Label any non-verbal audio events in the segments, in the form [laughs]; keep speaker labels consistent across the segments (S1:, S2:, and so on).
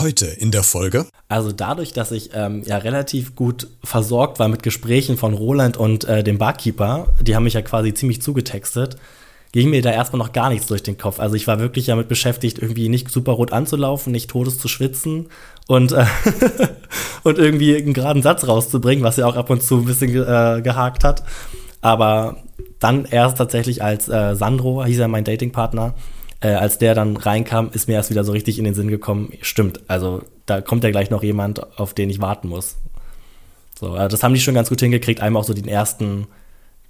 S1: Heute in der Folge.
S2: Also dadurch, dass ich ähm, ja relativ gut versorgt war mit Gesprächen von Roland und äh, dem Barkeeper, die haben mich ja quasi ziemlich zugetextet, ging mir da erstmal noch gar nichts durch den Kopf. Also ich war wirklich damit beschäftigt, irgendwie nicht super rot anzulaufen, nicht todes zu schwitzen und, äh, [laughs] und irgendwie einen geraden Satz rauszubringen, was ja auch ab und zu ein bisschen äh, gehakt hat. Aber dann erst tatsächlich als äh, Sandro, hieß er mein Datingpartner, äh, als der dann reinkam, ist mir erst wieder so richtig in den Sinn gekommen, stimmt, also da kommt ja gleich noch jemand, auf den ich warten muss. So, also das haben die schon ganz gut hingekriegt, einmal auch so den ersten,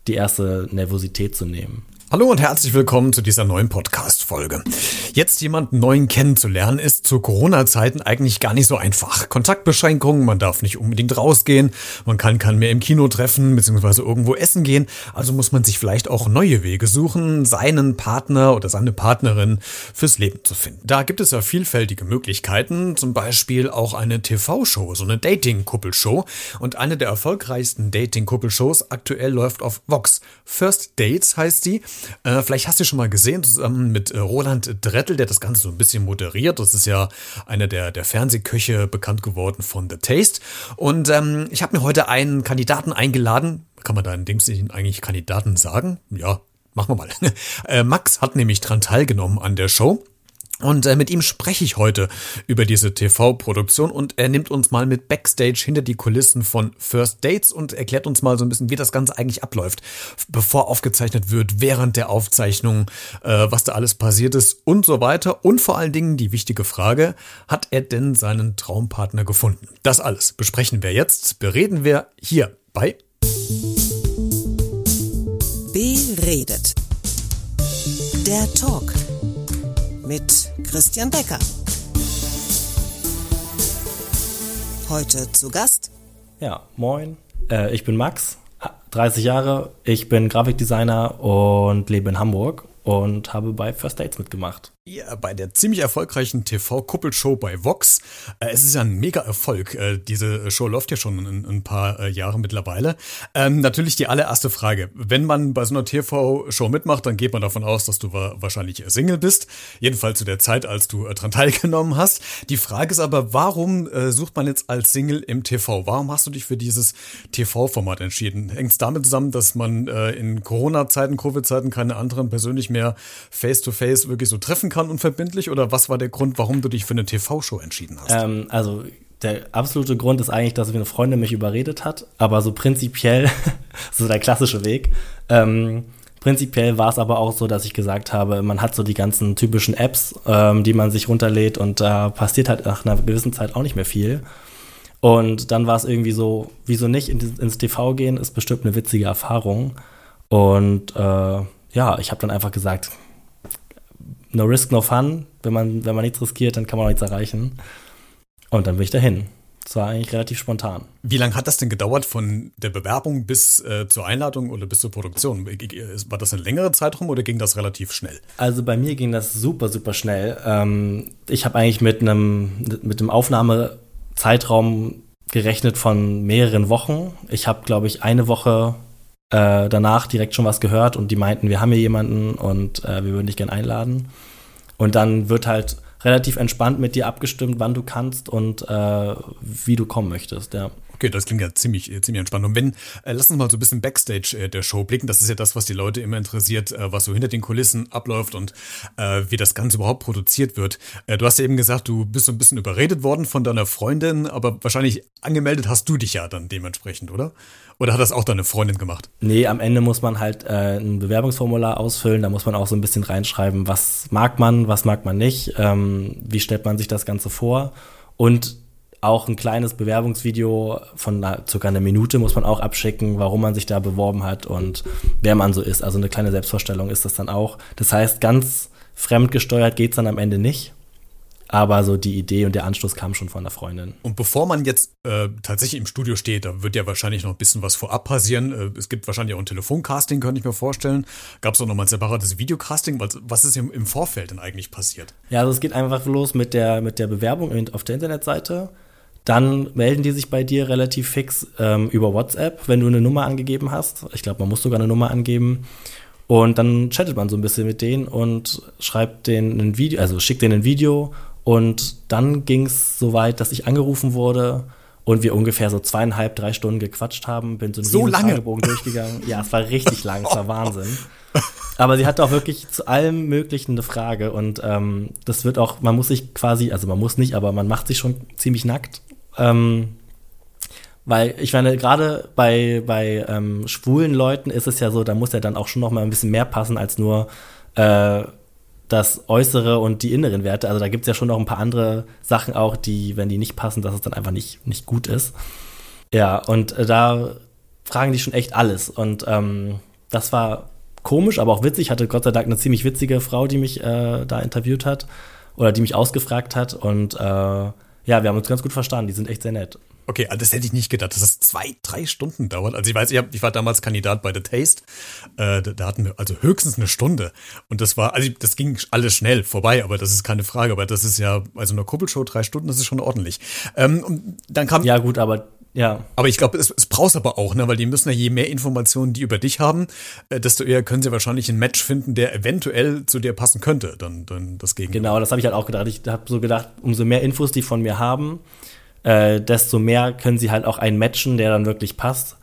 S2: die erste Nervosität zu nehmen.
S1: Hallo und herzlich willkommen zu dieser neuen Podcast-Folge. Jetzt jemanden neuen kennenzulernen ist zu Corona-Zeiten eigentlich gar nicht so einfach. Kontaktbeschränkungen, man darf nicht unbedingt rausgehen, man kann keinen mehr im Kino treffen bzw. irgendwo essen gehen, also muss man sich vielleicht auch neue Wege suchen, seinen Partner oder seine Partnerin fürs Leben zu finden. Da gibt es ja vielfältige Möglichkeiten, zum Beispiel auch eine TV-Show, so eine Dating-Kuppelshow und eine der erfolgreichsten Dating-Kuppelshows aktuell läuft auf Vox. First Dates heißt die äh, vielleicht hast du schon mal gesehen, zusammen mit äh, Roland Drettel, der das Ganze so ein bisschen moderiert. Das ist ja einer der, der Fernsehköche bekannt geworden von The Taste. Und ähm, ich habe mir heute einen Kandidaten eingeladen. Kann man da in dem Sinne eigentlich Kandidaten sagen? Ja, machen wir mal. [laughs] äh, Max hat nämlich dran teilgenommen an der Show. Und äh, mit ihm spreche ich heute über diese TV-Produktion und er nimmt uns mal mit Backstage hinter die Kulissen von First Dates und erklärt uns mal so ein bisschen, wie das Ganze eigentlich abläuft, bevor aufgezeichnet wird, während der Aufzeichnung, äh, was da alles passiert ist und so weiter. Und vor allen Dingen die wichtige Frage, hat er denn seinen Traumpartner gefunden? Das alles besprechen wir jetzt, bereden wir hier bei
S3: Beredet. Der Talk mit Christian Becker. Heute zu Gast.
S2: Ja, moin. Äh, ich bin Max, 30 Jahre. Ich bin Grafikdesigner und lebe in Hamburg und habe bei First Dates mitgemacht.
S1: Ja, bei der ziemlich erfolgreichen TV-Kuppelshow bei Vox. Äh, es ist ja ein mega Erfolg. Äh, diese Show läuft ja schon ein, paar äh, Jahre mittlerweile. Ähm, natürlich die allererste Frage. Wenn man bei so einer TV-Show mitmacht, dann geht man davon aus, dass du wahrscheinlich Single bist. Jedenfalls zu der Zeit, als du dran [laughs] teilgenommen hast. Die Frage ist aber, warum sucht man jetzt als Single im TV? Warum hast du dich für dieses TV-Format entschieden? Hängt es damit zusammen, dass man in Corona-Zeiten, Covid-Zeiten keine anderen persönlich mehr face-to-face -face wirklich so treffen kann unverbindlich oder was war der Grund, warum du dich für eine TV-Show entschieden hast?
S2: Ähm, also der absolute Grund ist eigentlich, dass eine Freundin mich überredet hat, aber so prinzipiell, [laughs] so der klassische Weg. Ähm, prinzipiell war es aber auch so, dass ich gesagt habe, man hat so die ganzen typischen Apps, ähm, die man sich runterlädt und da passiert halt nach einer gewissen Zeit auch nicht mehr viel. Und dann war es irgendwie so, wieso nicht ins TV gehen, ist bestimmt eine witzige Erfahrung. Und äh, ja, ich habe dann einfach gesagt, no risk, no fun. Wenn man, wenn man nichts riskiert, dann kann man auch nichts erreichen. Und dann bin ich dahin. Das war eigentlich relativ spontan.
S1: Wie lange hat das denn gedauert von der Bewerbung bis äh, zur Einladung oder bis zur Produktion? War das ein längerer Zeitraum oder ging das relativ schnell?
S2: Also bei mir ging das super, super schnell. Ähm, ich habe eigentlich mit einem mit dem Aufnahmezeitraum gerechnet von mehreren Wochen. Ich habe, glaube ich, eine Woche äh, danach direkt schon was gehört und die meinten, wir haben hier jemanden und äh, wir würden dich gerne einladen. Und dann wird halt relativ entspannt mit dir abgestimmt, wann du kannst und äh, wie du kommen möchtest, ja.
S1: Okay, das klingt ja ziemlich, äh, ziemlich entspannt. Und wenn, äh, lass uns mal so ein bisschen Backstage äh, der Show blicken. Das ist ja das, was die Leute immer interessiert, äh, was so hinter den Kulissen abläuft und äh, wie das Ganze überhaupt produziert wird. Äh, du hast ja eben gesagt, du bist so ein bisschen überredet worden von deiner Freundin, aber wahrscheinlich angemeldet hast du dich ja dann dementsprechend, oder? Oder hat das auch deine Freundin gemacht?
S2: Nee, am Ende muss man halt äh, ein Bewerbungsformular ausfüllen. Da muss man auch so ein bisschen reinschreiben, was mag man, was mag man nicht, ähm, wie stellt man sich das Ganze vor. Und auch ein kleines Bewerbungsvideo von einer, circa einer Minute muss man auch abschicken, warum man sich da beworben hat und wer man so ist. Also eine kleine Selbstvorstellung ist das dann auch. Das heißt, ganz fremdgesteuert geht's dann am Ende nicht. Aber so die Idee und der Anstoß kam schon von der Freundin.
S1: Und bevor man jetzt äh, tatsächlich im Studio steht, da wird ja wahrscheinlich noch ein bisschen was vorab passieren. Äh, es gibt wahrscheinlich auch ein Telefoncasting, könnte ich mir vorstellen. Gab es auch nochmal ein separates Videocasting? Was, was ist im, im Vorfeld denn eigentlich passiert?
S2: Ja, also es geht einfach los mit der, mit der Bewerbung auf der Internetseite. Dann melden die sich bei dir relativ fix ähm, über WhatsApp, wenn du eine Nummer angegeben hast. Ich glaube, man muss sogar eine Nummer angeben. Und dann chattet man so ein bisschen mit denen und schreibt denen ein Video, also schickt denen ein Video Und dann ging es so weit, dass ich angerufen wurde und wir ungefähr so zweieinhalb, drei Stunden gequatscht haben. Bin so einen
S1: so lange
S2: Fragebogen durchgegangen. Ja, es war richtig lang, es war [laughs] Wahnsinn. Aber sie hatte auch wirklich zu allem Möglichen eine Frage und ähm, das wird auch, man muss sich quasi, also man muss nicht, aber man macht sich schon ziemlich nackt. Ähm, weil ich meine, gerade bei, bei ähm, schwulen Leuten ist es ja so, da muss ja dann auch schon noch mal ein bisschen mehr passen als nur äh, das Äußere und die inneren Werte. Also da gibt es ja schon noch ein paar andere Sachen auch, die, wenn die nicht passen, dass es dann einfach nicht, nicht gut ist. Ja, und äh, da fragen die schon echt alles. Und ähm, das war komisch, aber auch witzig. Ich hatte Gott sei Dank eine ziemlich witzige Frau, die mich äh, da interviewt hat oder die mich ausgefragt hat. Und äh, ja, wir haben uns ganz gut verstanden. Die sind echt sehr nett.
S1: Okay, also das hätte ich nicht gedacht, dass das zwei, drei Stunden dauert. Also ich weiß, ich, hab, ich war damals Kandidat bei The Taste. Äh, da, da, hatten wir also höchstens eine Stunde. Und das war, also das ging alles schnell vorbei, aber das ist keine Frage. Aber das ist ja, also eine Kuppelshow, drei Stunden, das ist schon ordentlich. Ähm, und dann kam.
S2: Ja, gut, aber ja.
S1: Aber ich glaube, es, es braucht aber auch, ne, weil die müssen ja je mehr Informationen die über dich haben, äh, desto eher können sie wahrscheinlich ein Match finden, der eventuell zu dir passen könnte, dann, dann das Gegenteil.
S2: Genau, das habe ich halt auch gedacht. Ich habe so gedacht, umso mehr Infos die von mir haben, äh, desto mehr können sie halt auch einen matchen, der dann wirklich passt.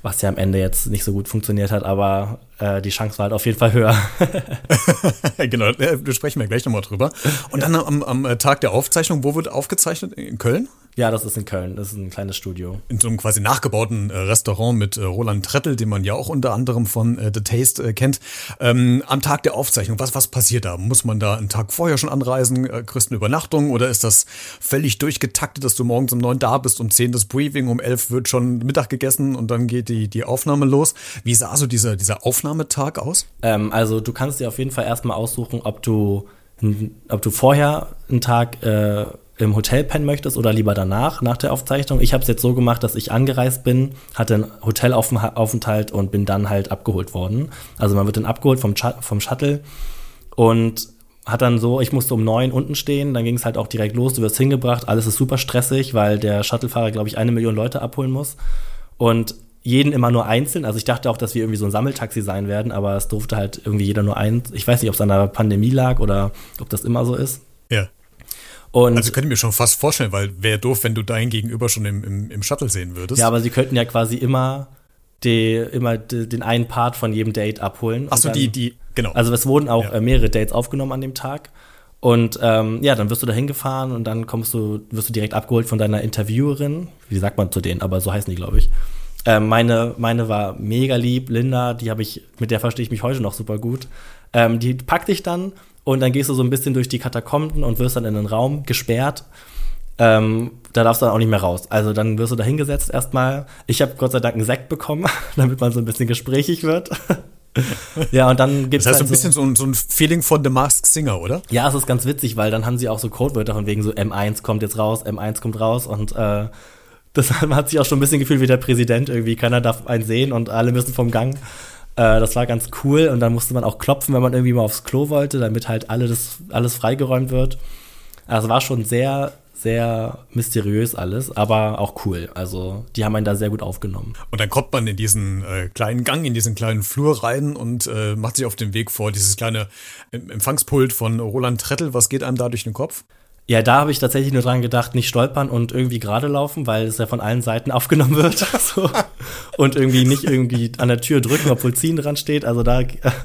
S2: Was ja am Ende jetzt nicht so gut funktioniert hat, aber äh, die Chance war halt auf jeden Fall höher. [laughs] [laughs]
S1: genau, da sprechen wir gleich nochmal drüber. Und dann am, am Tag der Aufzeichnung, wo wird aufgezeichnet? In Köln?
S2: Ja, das ist in Köln. Das ist ein kleines Studio.
S1: In so einem quasi nachgebauten äh, Restaurant mit äh, Roland Trettel, den man ja auch unter anderem von äh, The Taste äh, kennt. Ähm, am Tag der Aufzeichnung, was, was passiert da? Muss man da einen Tag vorher schon anreisen? Äh, kriegst eine Übernachtung? Oder ist das völlig durchgetaktet, dass du morgens um neun da bist, um zehn das Briefing, um elf wird schon Mittag gegessen und dann geht die, die Aufnahme los? Wie sah so dieser, dieser Aufnahmetag aus?
S2: Ähm, also du kannst dir auf jeden Fall erstmal aussuchen, ob du, ob du vorher einen Tag äh, im Hotel pennen möchtest oder lieber danach, nach der Aufzeichnung. Ich habe es jetzt so gemacht, dass ich angereist bin, hatte einen Hotelaufenthalt und bin dann halt abgeholt worden. Also man wird dann abgeholt vom, vom Shuttle und hat dann so, ich musste um neun unten stehen, dann ging es halt auch direkt los, du wirst hingebracht, alles ist super stressig, weil der Shuttlefahrer, glaube ich, eine Million Leute abholen muss. Und jeden immer nur einzeln. Also ich dachte auch, dass wir irgendwie so ein Sammeltaxi sein werden, aber es durfte halt irgendwie jeder nur eins. Ich weiß nicht, ob es an der Pandemie lag oder ob das immer so ist.
S1: Ja. Und also könnte ich mir schon fast vorstellen, weil wäre doof, wenn du dein Gegenüber schon im, im, im Shuttle sehen würdest.
S2: Ja, aber sie könnten ja quasi immer, die, immer die, den einen Part von jedem Date abholen.
S1: Achso, die, die, genau.
S2: Also es wurden auch ja. Äh, mehrere Dates aufgenommen an dem Tag. Und ähm, ja, dann wirst du da hingefahren und dann kommst du, wirst du direkt abgeholt von deiner Interviewerin. Wie sagt man zu denen, aber so heißen die, glaube ich. Ähm, meine, meine war mega lieb, Linda, die habe ich, mit der verstehe ich mich heute noch super gut. Ähm, die packt dich dann und dann gehst du so ein bisschen durch die Katakomben und wirst dann in den Raum gesperrt. Ähm, da darfst du dann auch nicht mehr raus. Also dann wirst du da hingesetzt erstmal. Ich habe Gott sei Dank einen Sekt bekommen, [laughs] damit man so ein bisschen gesprächig wird. [laughs] ja, und dann
S1: gibt's Das heißt halt so ein bisschen so, so, ein Feeling von The Masked Singer, oder?
S2: Ja, es ist ganz witzig, weil dann haben sie auch so Codewörter von wegen so M1 kommt jetzt raus, M1 kommt raus und äh, [laughs] das hat sich auch schon ein bisschen gefühlt wie der Präsident irgendwie. Keiner darf einen sehen und alle müssen vom Gang. Äh, das war ganz cool und dann musste man auch klopfen, wenn man irgendwie mal aufs Klo wollte, damit halt alle das, alles freigeräumt wird. Also war schon sehr, sehr mysteriös alles, aber auch cool. Also die haben einen da sehr gut aufgenommen.
S1: Und dann kommt man in diesen äh, kleinen Gang, in diesen kleinen Flur rein und äh, macht sich auf den Weg vor dieses kleine Empfangspult von Roland Trettel. Was geht einem da durch den Kopf?
S2: Ja, da habe ich tatsächlich nur dran gedacht, nicht stolpern und irgendwie gerade laufen, weil es ja von allen Seiten [laughs] aufgenommen wird. [laughs] so. Und irgendwie nicht irgendwie an der Tür drücken, obwohl Ziehen dran steht. Also da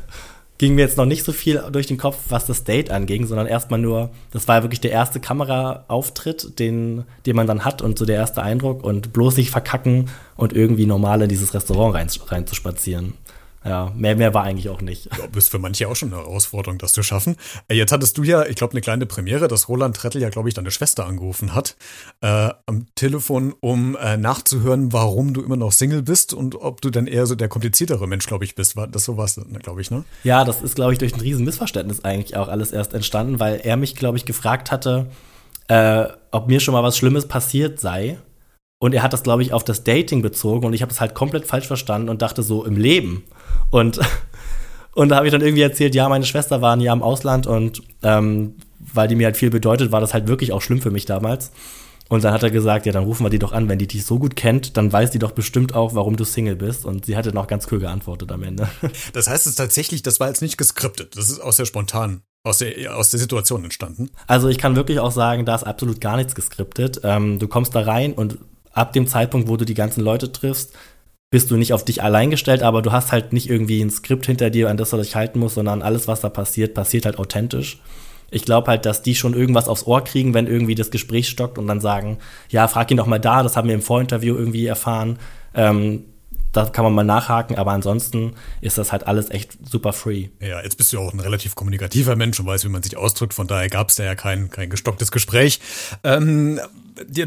S2: [laughs] ging mir jetzt noch nicht so viel durch den Kopf, was das Date anging, sondern erstmal nur, das war ja wirklich der erste Kameraauftritt, den, den man dann hat und so der erste Eindruck und bloß nicht verkacken und irgendwie normal in dieses Restaurant rein, rein zu spazieren. Ja, mehr, mehr war eigentlich auch nicht.
S1: Ja, ist für manche auch schon eine Herausforderung, das zu schaffen. Äh, jetzt hattest du ja, ich glaube, eine kleine Premiere, dass Roland Trettel ja, glaube ich, deine Schwester angerufen hat äh, am Telefon, um äh, nachzuhören, warum du immer noch Single bist und ob du dann eher so der kompliziertere Mensch, glaube ich, bist. War das sowas, glaube ich, ne?
S2: Ja, das ist, glaube ich, durch ein riesen Missverständnis eigentlich auch alles erst entstanden, weil er mich, glaube ich, gefragt hatte, äh, ob mir schon mal was Schlimmes passiert sei. Und er hat das, glaube ich, auf das Dating bezogen und ich habe es halt komplett falsch verstanden und dachte so im Leben. Und, [laughs] und da habe ich dann irgendwie erzählt, ja, meine Schwester war ein Jahr im Ausland und ähm, weil die mir halt viel bedeutet, war das halt wirklich auch schlimm für mich damals. Und dann hat er gesagt, ja, dann rufen wir die doch an, wenn die dich so gut kennt, dann weiß die doch bestimmt auch, warum du Single bist. Und sie hatte noch ganz cool geantwortet am Ende. [laughs]
S1: Das heißt es tatsächlich, das war jetzt nicht geskriptet, das ist auch sehr spontan aus der, aus der Situation entstanden?
S2: Also ich kann wirklich auch sagen, da ist absolut gar nichts geskriptet. Ähm, du kommst da rein und ab dem Zeitpunkt, wo du die ganzen Leute triffst, bist du nicht auf dich allein gestellt, aber du hast halt nicht irgendwie ein Skript hinter dir, an das du dich halten musst, sondern alles, was da passiert, passiert halt authentisch. Ich glaube halt, dass die schon irgendwas aufs Ohr kriegen, wenn irgendwie das Gespräch stockt und dann sagen, ja, frag ihn doch mal da, das haben wir im Vorinterview irgendwie erfahren. Ähm, da kann man mal nachhaken, aber ansonsten ist das halt alles echt super free.
S1: Ja, jetzt bist du auch ein relativ kommunikativer Mensch und weißt, wie man sich ausdrückt, von daher gab es da ja kein, kein gestocktes Gespräch. Ähm,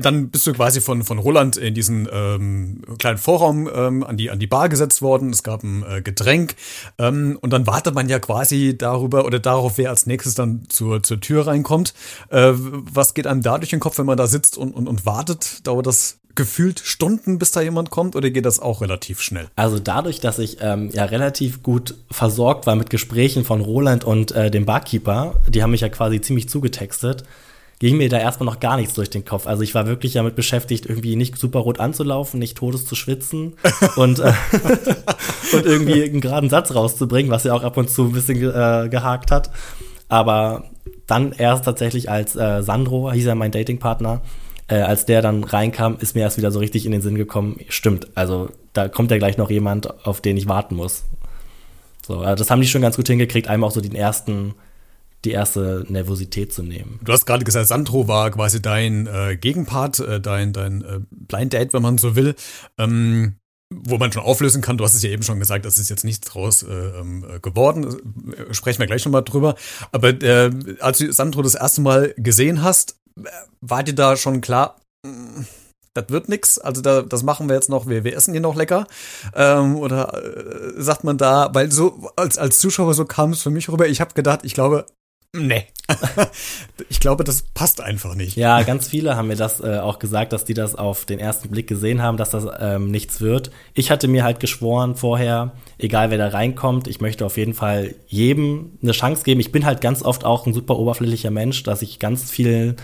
S1: dann bist du quasi von, von Roland in diesen ähm, kleinen Vorraum ähm, an, die, an die Bar gesetzt worden. Es gab ein äh, Getränk. Ähm, und dann wartet man ja quasi darüber oder darauf, wer als nächstes dann zur, zur Tür reinkommt. Äh, was geht einem da durch den Kopf, wenn man da sitzt und, und, und wartet? Dauert das gefühlt Stunden, bis da jemand kommt, oder geht das auch relativ schnell?
S2: Also dadurch, dass ich ähm, ja relativ gut versorgt war mit Gesprächen von Roland und äh, dem Barkeeper, die haben mich ja quasi ziemlich zugetextet, ging mir da erstmal noch gar nichts durch den Kopf. Also ich war wirklich damit beschäftigt, irgendwie nicht super rot anzulaufen, nicht todes zu schwitzen [laughs] und, äh, [laughs] und irgendwie einen geraden Satz rauszubringen, was ja auch ab und zu ein bisschen äh, gehakt hat. Aber dann erst tatsächlich als äh, Sandro, hieß er mein Datingpartner, äh, als der dann reinkam, ist mir erst wieder so richtig in den Sinn gekommen, stimmt, also da kommt ja gleich noch jemand, auf den ich warten muss. So, also das haben die schon ganz gut hingekriegt, einmal auch so den ersten die erste Nervosität zu nehmen.
S1: Du hast gerade gesagt, Sandro war quasi dein äh, Gegenpart, äh, dein, dein äh, Blind Date, wenn man so will. Ähm, wo man schon auflösen kann, du hast es ja eben schon gesagt, das ist jetzt nichts draus äh, ähm, geworden, äh, sprechen wir gleich nochmal drüber. Aber äh, als du Sandro das erste Mal gesehen hast, äh, war dir da schon klar, mm, das wird nix, also da, das machen wir jetzt noch, wir, wir essen hier noch lecker. Ähm, oder äh, sagt man da, weil so als, als Zuschauer so kam es für mich rüber, ich habe gedacht, ich glaube, Nee. [laughs] ich glaube, das passt einfach nicht.
S2: Ja, ganz viele haben mir das äh, auch gesagt, dass die das auf den ersten Blick gesehen haben, dass das ähm, nichts wird. Ich hatte mir halt geschworen vorher, egal wer da reinkommt, ich möchte auf jeden Fall jedem eine Chance geben. Ich bin halt ganz oft auch ein super oberflächlicher Mensch, dass ich ganz viel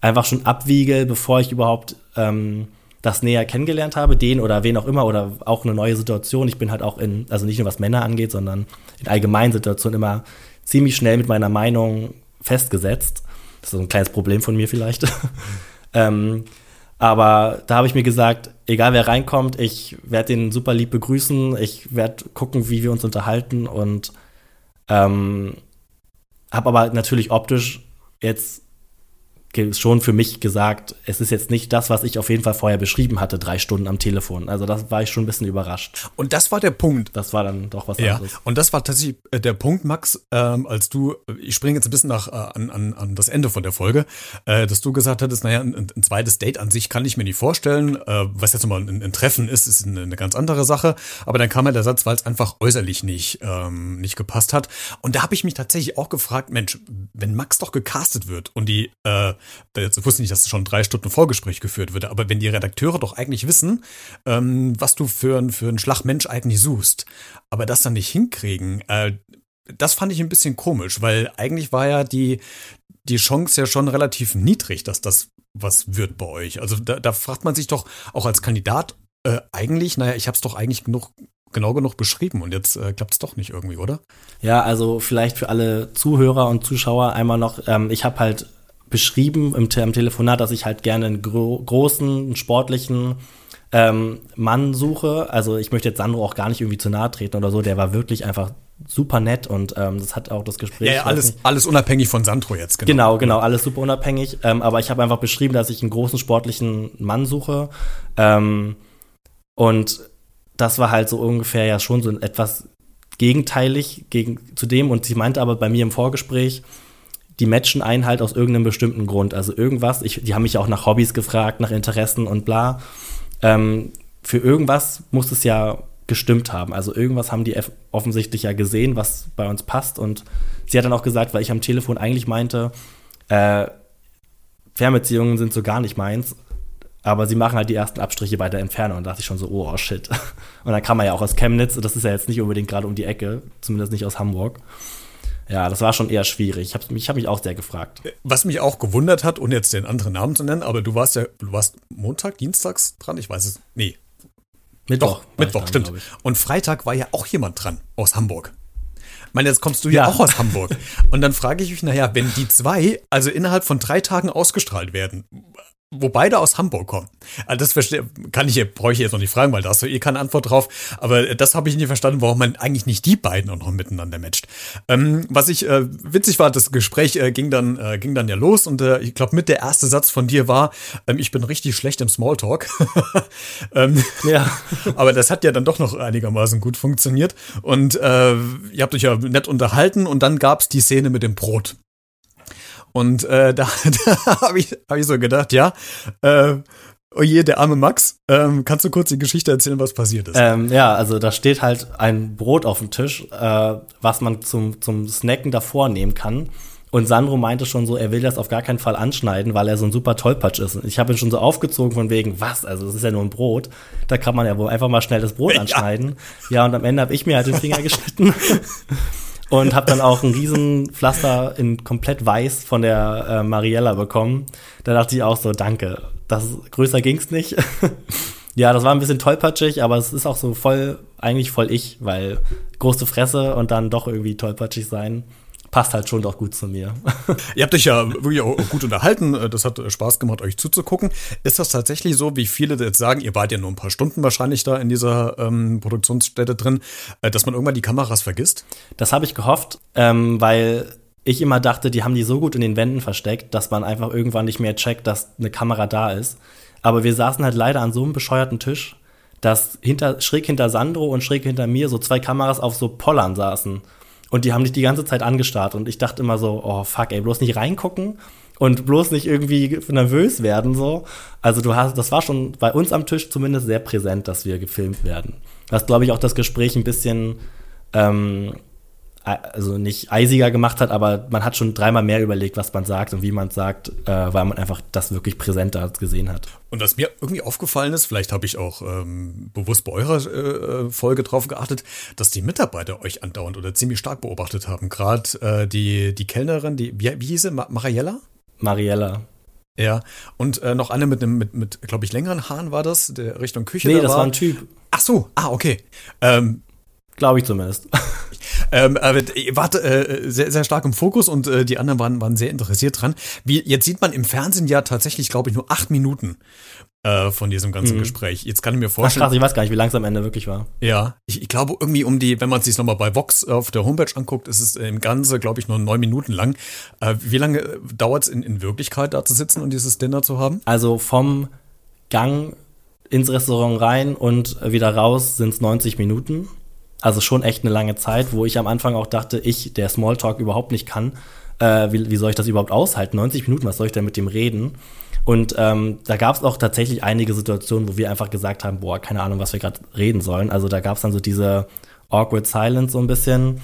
S2: einfach schon abwiege, bevor ich überhaupt ähm, das näher kennengelernt habe, den oder wen auch immer oder auch eine neue Situation. Ich bin halt auch in, also nicht nur was Männer angeht, sondern in allgemeinen Situationen immer ziemlich schnell mit meiner Meinung festgesetzt. Das ist so ein kleines Problem von mir vielleicht. [laughs] ähm, aber da habe ich mir gesagt, egal wer reinkommt, ich werde den super lieb begrüßen, ich werde gucken, wie wir uns unterhalten und ähm, habe aber natürlich optisch jetzt schon für mich gesagt, es ist jetzt nicht das, was ich auf jeden Fall vorher beschrieben hatte, drei Stunden am Telefon. Also das war ich schon ein bisschen überrascht.
S1: Und das war der Punkt.
S2: Das war dann doch was
S1: ja. anderes. Und das war tatsächlich äh, der Punkt, Max, ähm, als du, ich springe jetzt ein bisschen nach äh, an, an, an das Ende von der Folge, äh, dass du gesagt hattest, naja, ein, ein zweites Date an sich kann ich mir nicht vorstellen. Äh, was jetzt nochmal ein, ein Treffen ist, ist eine, eine, ganz andere Sache. Aber dann kam ja der Satz, weil es einfach äußerlich nicht, ähm, nicht gepasst hat. Und da habe ich mich tatsächlich auch gefragt, Mensch, wenn Max doch gecastet wird und die äh, jetzt wusste nicht, dass schon drei Stunden Vorgespräch geführt wird, aber wenn die Redakteure doch eigentlich wissen, ähm, was du für, für einen Schlagmensch eigentlich suchst, aber das dann nicht hinkriegen, äh, das fand ich ein bisschen komisch, weil eigentlich war ja die, die Chance ja schon relativ niedrig, dass das was wird bei euch. Also da, da fragt man sich doch auch als Kandidat äh, eigentlich, naja, ich habe es doch eigentlich genug genau genug beschrieben und jetzt äh, klappt es doch nicht irgendwie, oder?
S2: Ja, also vielleicht für alle Zuhörer und Zuschauer einmal noch, ähm, ich habe halt beschrieben im, im, Telefonat, dass ich halt gerne einen gro großen, einen sportlichen ähm, Mann suche. Also ich möchte jetzt Sandro auch gar nicht irgendwie zu nahe treten oder so. Der war wirklich einfach super nett und ähm, das hat auch das Gespräch.
S1: Ja, ja alles, alles unabhängig von Sandro jetzt,
S2: genau. Genau, genau, alles super unabhängig. Ähm, aber ich habe einfach beschrieben, dass ich einen großen sportlichen Mann suche. Ähm, und das war halt so ungefähr ja schon so etwas gegenteilig gegen, zu dem. Und sie meinte aber bei mir im Vorgespräch, die matchen einen halt aus irgendeinem bestimmten Grund. Also irgendwas, ich, die haben mich auch nach Hobbys gefragt, nach Interessen und bla. Ähm, für irgendwas muss es ja gestimmt haben. Also irgendwas haben die offensichtlich ja gesehen, was bei uns passt. Und sie hat dann auch gesagt, weil ich am Telefon eigentlich meinte, äh, Fernbeziehungen sind so gar nicht meins. Aber sie machen halt die ersten Abstriche bei der Entfernung. Und da dachte ich schon so, oh, oh shit. [laughs] Und dann kam man ja auch aus Chemnitz. Das ist ja jetzt nicht unbedingt gerade um die Ecke. Zumindest nicht aus Hamburg. Ja, das war schon eher schwierig. Ich habe ich hab mich auch sehr gefragt.
S1: Was mich auch gewundert hat, ohne jetzt den anderen Namen zu nennen, aber du warst ja, du warst Montag, Dienstags dran, ich weiß es. Nee.
S2: Mittwoch.
S1: Doch, Mittwoch, dran, stimmt. Und Freitag war ja auch jemand dran aus Hamburg. meine, jetzt kommst du ja, auch aus Hamburg. [laughs] Und dann frage ich mich, naja, wenn die zwei also innerhalb von drei Tagen ausgestrahlt werden, wo beide aus Hamburg kommen. Also das verstehe, kann ich, brauche ich jetzt noch nicht fragen, weil da hast du eh keine Antwort drauf. Aber das habe ich nicht verstanden, warum man eigentlich nicht die beiden auch noch miteinander matcht. Ähm, was ich äh, witzig war, das Gespräch äh, ging dann äh, ging dann ja los und äh, ich glaube mit der erste Satz von dir war, ähm, ich bin richtig schlecht im Smalltalk. [laughs] ähm, ja. [laughs] aber das hat ja dann doch noch einigermaßen gut funktioniert und äh, ihr habt euch ja nett unterhalten und dann gab's die Szene mit dem Brot. Und äh, [laughs] da, da habe ich, hab ich so gedacht, ja, äh, oh je, der arme Max, ähm, kannst du kurz die Geschichte erzählen, was passiert ist?
S2: Ähm, ja, also da steht halt ein Brot auf dem Tisch, äh, was man zum, zum Snacken davor nehmen kann. Und Sandro meinte schon so, er will das auf gar keinen Fall anschneiden, weil er so ein super Tollpatsch ist. Und ich habe ihn schon so aufgezogen von wegen, was? Also das ist ja nur ein Brot. Da kann man ja wohl einfach mal schnell das Brot anschneiden. Ja, ja und am Ende habe ich mir halt den Finger [laughs] geschnitten. Und habe dann auch ein riesen Pflaster in komplett weiß von der äh, Mariella bekommen. Da dachte ich auch so, danke. Das größer ging's nicht. [laughs] ja, das war ein bisschen tollpatschig, aber es ist auch so voll eigentlich voll ich, weil große Fresse und dann doch irgendwie tollpatschig sein passt halt schon doch gut zu mir. [laughs]
S1: Ihr habt euch ja wirklich auch gut unterhalten. Das hat Spaß gemacht, euch zuzugucken. Ist das tatsächlich so, wie viele jetzt sagen, ihr wart ja nur ein paar Stunden wahrscheinlich da in dieser ähm, Produktionsstätte drin, äh, dass man irgendwann die Kameras vergisst?
S2: Das habe ich gehofft, ähm, weil ich immer dachte, die haben die so gut in den Wänden versteckt, dass man einfach irgendwann nicht mehr checkt, dass eine Kamera da ist. Aber wir saßen halt leider an so einem bescheuerten Tisch, dass hinter, schräg hinter Sandro und schräg hinter mir so zwei Kameras auf so Pollern saßen. Und die haben dich die ganze Zeit angestarrt. Und ich dachte immer so, oh fuck, ey, bloß nicht reingucken und bloß nicht irgendwie nervös werden so. Also du hast, das war schon bei uns am Tisch zumindest sehr präsent, dass wir gefilmt werden. Was glaube ich auch das Gespräch ein bisschen ähm, also nicht eisiger gemacht hat, aber man hat schon dreimal mehr überlegt, was man sagt und wie man es sagt, äh, weil man einfach das wirklich präsenter gesehen hat.
S1: Und was mir irgendwie aufgefallen ist, vielleicht habe ich auch ähm, bewusst bei eurer äh, Folge drauf geachtet, dass die Mitarbeiter euch andauernd oder ziemlich stark beobachtet haben. Gerade äh, die, die Kellnerin, die, wie, wie hieß sie, Mariella?
S2: Mariella.
S1: Ja, und äh, noch eine mit einem, mit, mit glaube ich, längeren Haaren war das, der Richtung Küche.
S2: Nee, da das war ein Typ.
S1: Ach so, ah, okay. Ähm,
S2: Glaube ich zumindest. [laughs]
S1: ähm, aber warte, äh, sehr, sehr stark im Fokus und äh, die anderen waren, waren sehr interessiert dran. Wie, jetzt sieht man im Fernsehen ja tatsächlich, glaube ich, nur acht Minuten äh, von diesem ganzen mhm. Gespräch. Jetzt kann ich mir vorstellen.
S2: Ach, krass, ich weiß gar nicht, wie lang es am Ende wirklich war.
S1: Ja, ich, ich glaube irgendwie um die, wenn man es sich nochmal bei Vox auf der Homepage anguckt, ist es im Ganze, glaube ich, nur neun Minuten lang. Äh, wie lange dauert es in, in Wirklichkeit, da zu sitzen und dieses Dinner zu haben?
S2: Also vom Gang ins Restaurant rein und wieder raus sind es 90 Minuten. Also schon echt eine lange Zeit, wo ich am Anfang auch dachte, ich, der Smalltalk überhaupt nicht kann, äh, wie, wie soll ich das überhaupt aushalten? 90 Minuten, was soll ich denn mit dem reden? Und ähm, da gab es auch tatsächlich einige Situationen, wo wir einfach gesagt haben, boah, keine Ahnung, was wir gerade reden sollen. Also da gab es dann so diese awkward silence so ein bisschen.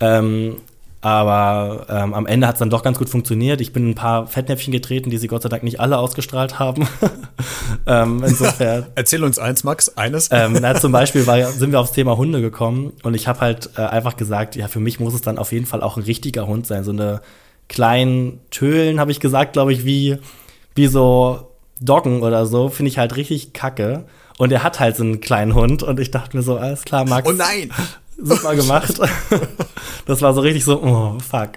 S2: Ähm, aber ähm, am Ende hat es dann doch ganz gut funktioniert. Ich bin ein paar Fettnäpfchen getreten, die sie Gott sei Dank nicht alle ausgestrahlt haben. [laughs]
S1: ähm, insofern. [laughs] Erzähl uns eins, Max, eines.
S2: ähm, na, zum Beispiel war, sind wir aufs Thema Hunde gekommen und ich habe halt äh, einfach gesagt, ja, für mich muss es dann auf jeden Fall auch ein richtiger Hund sein. So eine kleinen Tölen, habe ich gesagt, glaube ich, wie, wie so Doggen oder so, finde ich halt richtig kacke. Und er hat halt so einen kleinen Hund und ich dachte mir so, alles klar, Max.
S1: Oh nein!
S2: Super gemacht. das war so richtig so, oh, fuck.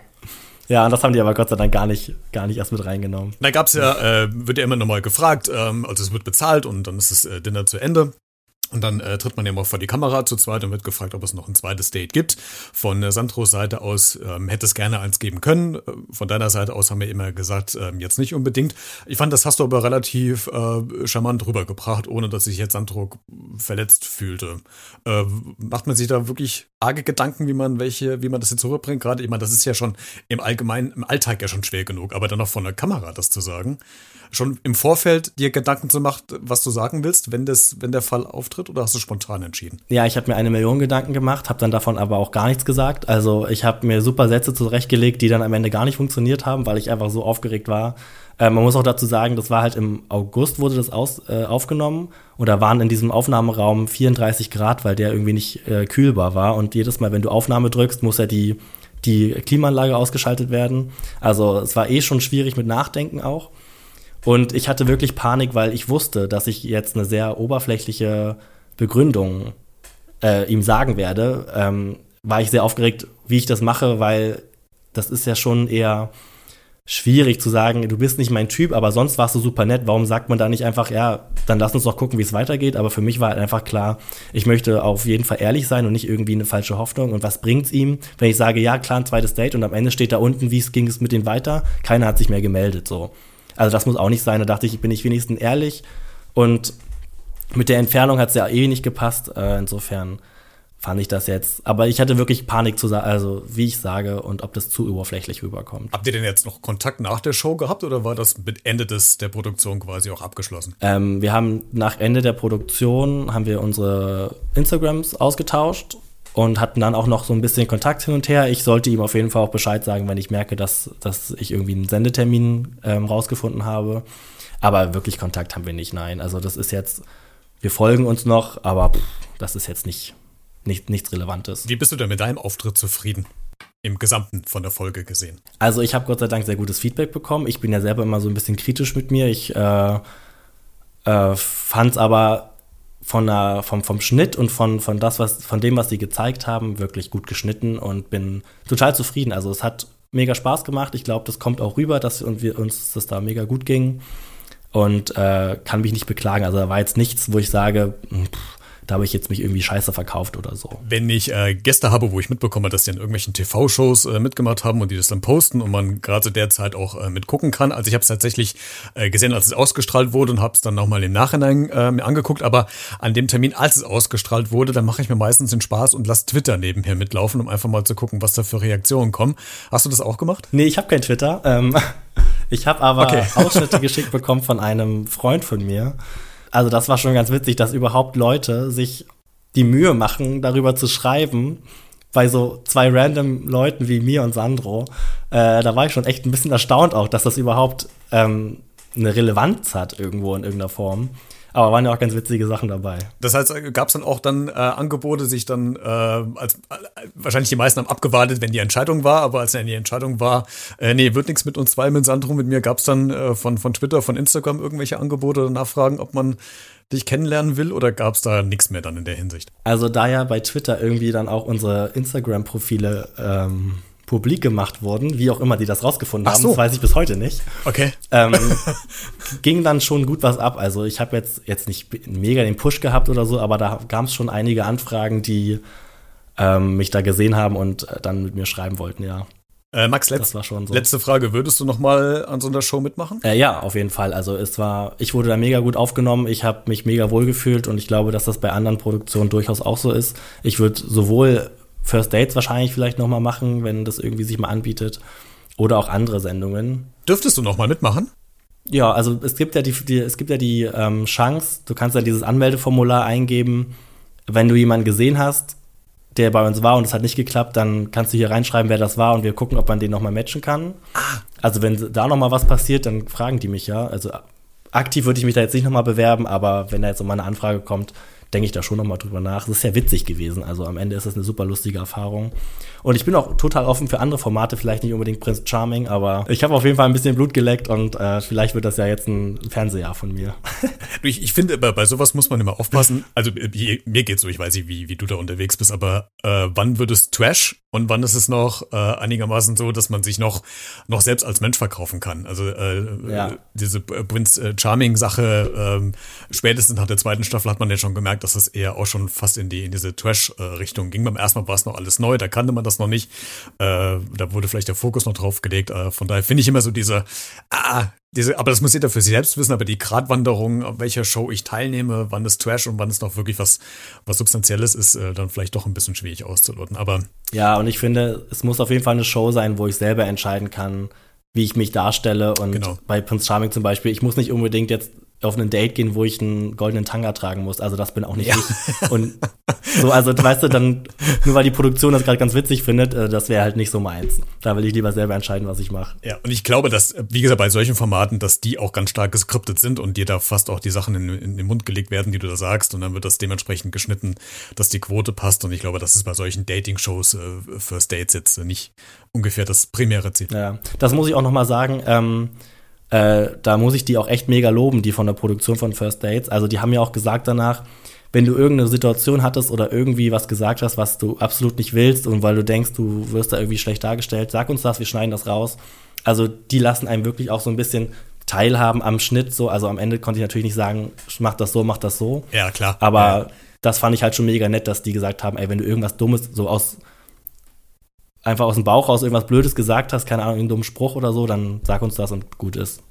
S2: Ja, und das haben die aber Gott sei Dank gar nicht, gar nicht erst mit reingenommen.
S1: Da gab's ja, äh, wird ja immer nochmal gefragt, ähm, also es wird bezahlt und dann ist das äh, Dinner zu Ende. Und dann äh, tritt man ja mal vor die Kamera zu zweit und wird gefragt, ob es noch ein zweites Date gibt. Von äh, Sandros Seite aus ähm, hätte es gerne eins geben können. Äh, von deiner Seite aus haben wir immer gesagt, ähm, jetzt nicht unbedingt. Ich fand, das hast du aber relativ äh, charmant rübergebracht, ohne dass sich jetzt Sandro verletzt fühlte. Äh, macht man sich da wirklich arge Gedanken, wie man welche, wie man das jetzt rüberbringt? Gerade, ich meine, das ist ja schon im Allgemeinen, im Alltag ja schon schwer genug, aber dann noch von der Kamera das zu sagen schon im Vorfeld dir Gedanken zu machen, was du sagen willst, wenn, das, wenn der Fall auftritt, oder hast du spontan entschieden?
S2: Ja, ich habe mir eine Million Gedanken gemacht, habe dann davon aber auch gar nichts gesagt. Also ich habe mir super Sätze zurechtgelegt, die dann am Ende gar nicht funktioniert haben, weil ich einfach so aufgeregt war. Äh, man muss auch dazu sagen, das war halt im August wurde das aus, äh, aufgenommen und da waren in diesem Aufnahmeraum 34 Grad, weil der irgendwie nicht äh, kühlbar war. Und jedes Mal, wenn du Aufnahme drückst, muss ja die, die Klimaanlage ausgeschaltet werden. Also es war eh schon schwierig mit Nachdenken auch. Und ich hatte wirklich Panik, weil ich wusste, dass ich jetzt eine sehr oberflächliche Begründung äh, ihm sagen werde, ähm, war ich sehr aufgeregt, wie ich das mache, weil das ist ja schon eher schwierig zu sagen, du bist nicht mein Typ, aber sonst warst du super nett. Warum sagt man da nicht einfach, ja, dann lass uns doch gucken, wie es weitergeht. Aber für mich war halt einfach klar, ich möchte auf jeden Fall ehrlich sein und nicht irgendwie eine falsche Hoffnung. Und was bringt's ihm, wenn ich sage, ja, klar, ein zweites Date und am Ende steht da unten, wie es ging es mit denen weiter. Keiner hat sich mehr gemeldet, so. Also das muss auch nicht sein. Da dachte ich, bin ich wenigstens ehrlich. Und mit der Entfernung hat es ja eh nicht gepasst. Äh, insofern fand ich das jetzt. Aber ich hatte wirklich Panik zu sagen, also wie ich sage und ob das zu oberflächlich rüberkommt.
S1: Habt ihr denn jetzt noch Kontakt nach der Show gehabt oder war das mit Ende des, der Produktion quasi auch abgeschlossen?
S2: Ähm, wir haben nach Ende der Produktion haben wir unsere Instagrams ausgetauscht und hatten dann auch noch so ein bisschen Kontakt hin und her. Ich sollte ihm auf jeden Fall auch Bescheid sagen, wenn ich merke, dass, dass ich irgendwie einen Sendetermin ähm, rausgefunden habe. Aber wirklich Kontakt haben wir nicht, nein. Also das ist jetzt, wir folgen uns noch, aber pff, das ist jetzt nicht nicht, nichts Relevantes.
S1: Wie bist du denn mit deinem Auftritt zufrieden? Im Gesamten von der Folge gesehen.
S2: Also ich habe Gott sei Dank sehr gutes Feedback bekommen. Ich bin ja selber immer so ein bisschen kritisch mit mir. Ich äh, äh, fand es aber von der, vom, vom Schnitt und von, von, das, was, von dem, was sie gezeigt haben, wirklich gut geschnitten und bin total zufrieden. Also es hat mega Spaß gemacht. Ich glaube, das kommt auch rüber, dass wir, uns das da mega gut ging. Und äh, kann mich nicht beklagen. Also da war jetzt nichts, wo ich sage, hm, pff, da habe ich jetzt mich irgendwie scheiße verkauft oder so.
S1: Wenn ich äh, Gäste habe, wo ich mitbekomme, dass die in irgendwelchen TV-Shows äh, mitgemacht haben und die das dann posten und man gerade zu der Zeit auch äh, mitgucken kann. Also ich habe es tatsächlich äh, gesehen, als es ausgestrahlt wurde und habe es dann nochmal im Nachhinein äh, mir angeguckt. Aber an dem Termin, als es ausgestrahlt wurde, dann mache ich mir meistens den Spaß und lasse Twitter nebenher mitlaufen, um einfach mal zu gucken, was da für Reaktionen kommen. Hast du das auch gemacht?
S2: Nee, ich habe kein Twitter. Ähm, [laughs] ich habe aber okay. Ausschnitte geschickt bekommen von einem Freund von mir also das war schon ganz witzig, dass überhaupt Leute sich die Mühe machen, darüber zu schreiben, bei so zwei random Leuten wie mir und Sandro. Äh, da war ich schon echt ein bisschen erstaunt auch, dass das überhaupt ähm, eine Relevanz hat irgendwo in irgendeiner Form. Aber waren ja auch ganz witzige Sachen dabei.
S1: Das heißt, gab es dann auch dann äh, Angebote, sich dann, äh, als äh, wahrscheinlich die meisten haben abgewartet, wenn die Entscheidung war, aber als dann die Entscheidung war, äh, nee, wird nichts mit uns zwei, mit Sandro, mit mir, gab es dann äh, von, von Twitter, von Instagram irgendwelche Angebote oder Nachfragen, ob man dich kennenlernen will oder gab es da nichts mehr dann in der Hinsicht?
S2: Also da ja bei Twitter irgendwie dann auch unsere Instagram-Profile ähm, publik gemacht wurden, wie auch immer die das rausgefunden haben, so. das weiß ich bis heute nicht.
S1: Okay.
S2: Ähm, [laughs] ging dann schon gut was ab. Also ich habe jetzt, jetzt nicht mega den Push gehabt oder so, aber da gab es schon einige Anfragen, die ähm, mich da gesehen haben und äh, dann mit mir schreiben wollten, ja.
S1: Äh, Max, letz so. letzte Frage. Würdest du noch mal an so einer Show mitmachen?
S2: Äh, ja, auf jeden Fall. Also es war, ich wurde da mega gut aufgenommen. Ich habe mich mega wohl gefühlt und ich glaube, dass das bei anderen Produktionen durchaus auch so ist. Ich würde sowohl First Dates wahrscheinlich vielleicht noch mal machen, wenn das irgendwie sich mal anbietet. Oder auch andere Sendungen.
S1: Dürftest du noch mal mitmachen?
S2: Ja, also es gibt ja die, die es gibt ja die ähm, Chance, du kannst ja dieses Anmeldeformular eingeben, wenn du jemanden gesehen hast, der bei uns war und es hat nicht geklappt, dann kannst du hier reinschreiben, wer das war und wir gucken, ob man den nochmal matchen kann. Ah. Also wenn da nochmal was passiert, dann fragen die mich ja. Also aktiv würde ich mich da jetzt nicht nochmal bewerben, aber wenn da jetzt nochmal eine Anfrage kommt, denke ich da schon nochmal drüber nach. Es ist ja witzig gewesen. Also am Ende ist das eine super lustige Erfahrung. Und ich bin auch total offen für andere Formate, vielleicht nicht unbedingt Prince Charming, aber ich habe auf jeden Fall ein bisschen Blut geleckt und äh, vielleicht wird das ja jetzt ein Fernsehjahr von mir. [laughs]
S1: ich, ich finde, bei, bei sowas muss man immer aufpassen. Also mir geht's so, ich weiß nicht, wie, wie du da unterwegs bist, aber äh, wann wird es Trash und wann ist es noch äh, einigermaßen so, dass man sich noch, noch selbst als Mensch verkaufen kann? Also äh, ja. diese Prince äh, Charming-Sache, äh, spätestens nach der zweiten Staffel hat man ja schon gemerkt, dass das eher auch schon fast in die in diese Trash-Richtung ging. Beim ersten Mal war es noch alles neu, da kannte man das noch nicht. Äh, da wurde vielleicht der Fokus noch drauf gelegt. Äh, von daher finde ich immer so diese, ah, diese, aber das muss jeder für sich selbst wissen, aber die Gratwanderung, auf welcher Show ich teilnehme, wann es Trash und wann es noch wirklich was, was Substanzielles ist, äh, dann vielleicht doch ein bisschen schwierig auszuloten. Aber
S2: ja, und ich finde, es muss auf jeden Fall eine Show sein, wo ich selber entscheiden kann, wie ich mich darstelle. Und genau. bei Prince Charming zum Beispiel, ich muss nicht unbedingt jetzt auf ein Date gehen, wo ich einen goldenen Tanga tragen muss. Also das bin auch nicht ja. ich. Und so, also weißt du, dann, nur weil die Produktion das gerade ganz witzig findet, äh, das wäre halt nicht so meins. Da will ich lieber selber entscheiden, was ich mache.
S1: Ja, und ich glaube, dass, wie gesagt, bei solchen Formaten, dass die auch ganz stark geskriptet sind und dir da fast auch die Sachen in, in, den Mund gelegt werden, die du da sagst. Und dann wird das dementsprechend geschnitten, dass die Quote passt. Und ich glaube, das ist bei solchen Dating-Shows äh, First Dates jetzt nicht ungefähr das primäre Ziel.
S2: Ja, das muss ich auch noch mal sagen. Ähm, äh, da muss ich die auch echt mega loben, die von der Produktion von First Dates. Also die haben ja auch gesagt danach, wenn du irgendeine Situation hattest oder irgendwie was gesagt hast, was du absolut nicht willst und weil du denkst, du wirst da irgendwie schlecht dargestellt, sag uns das, wir schneiden das raus. Also die lassen einem wirklich auch so ein bisschen teilhaben am Schnitt so. Also am Ende konnte ich natürlich nicht sagen, mach das so, mach das so.
S1: Ja, klar.
S2: Aber
S1: ja.
S2: das fand ich halt schon mega nett, dass die gesagt haben, ey, wenn du irgendwas Dummes so aus einfach aus dem Bauch raus irgendwas Blödes gesagt hast, keine Ahnung, einen dummen Spruch oder so, dann sag uns das und gut ist.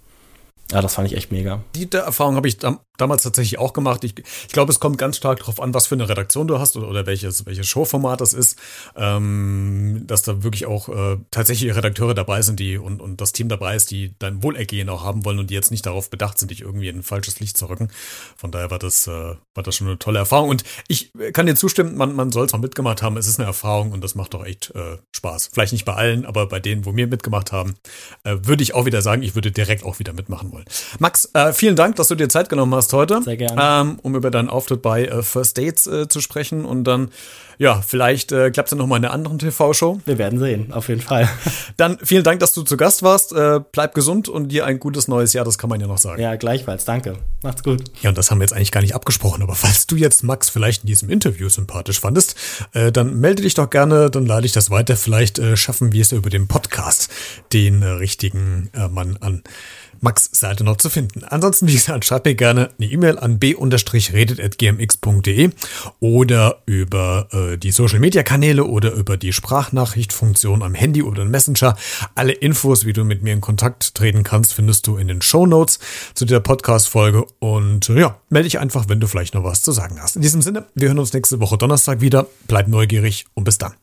S2: Ja, das fand ich echt mega.
S1: Die Erfahrung habe ich damals tatsächlich auch gemacht. Ich, ich glaube, es kommt ganz stark darauf an, was für eine Redaktion du hast oder, oder welches, welches Showformat das ist, ähm, dass da wirklich auch äh, tatsächlich Redakteure dabei sind, die und, und das Team dabei ist, die dein Wohlergehen auch haben wollen und die jetzt nicht darauf bedacht sind, dich irgendwie in ein falsches Licht zu rücken. Von daher war das, äh, war das schon eine tolle Erfahrung. Und ich kann dir zustimmen, man, man soll es mal mitgemacht haben. Es ist eine Erfahrung und das macht doch echt äh, Spaß. Vielleicht nicht bei allen, aber bei denen, wo wir mitgemacht haben, äh, würde ich auch wieder sagen, ich würde direkt auch wieder mitmachen wollen. Max, äh, vielen Dank, dass du dir Zeit genommen hast heute.
S2: Sehr gerne.
S1: Ähm, um über deinen Auftritt bei äh, First Dates äh, zu sprechen und dann, ja, vielleicht äh, klappt es ja nochmal in einer anderen TV-Show.
S2: Wir werden sehen, auf jeden Fall. [laughs]
S1: Dann vielen Dank, dass du zu Gast warst. Äh, bleib gesund und dir ein gutes neues Jahr, das kann man ja noch sagen.
S2: Ja, gleichfalls, danke. Macht's gut.
S1: Ja, und das haben wir jetzt eigentlich gar nicht abgesprochen, aber falls du jetzt Max vielleicht in diesem Interview sympathisch fandest, äh, dann melde dich doch gerne, dann lade ich das weiter. Vielleicht äh, schaffen wir es über den Podcast, den richtigen Mann an Max Seite noch zu finden. Ansonsten, wie gesagt, schreibt mir gerne eine E-Mail an b-redet.gmx.de oder über äh, die Social Media Kanäle oder über die Sprachnachrichtfunktion am Handy oder im Messenger. Alle Infos, wie du mit mir in Kontakt treten kannst, findest du in den Show Notes zu dieser Podcast-Folge. Und äh, ja, melde dich einfach, wenn du vielleicht noch was zu sagen hast. In diesem Sinne, wir hören uns nächste Woche Donnerstag wieder. Bleib neugierig und bis dann.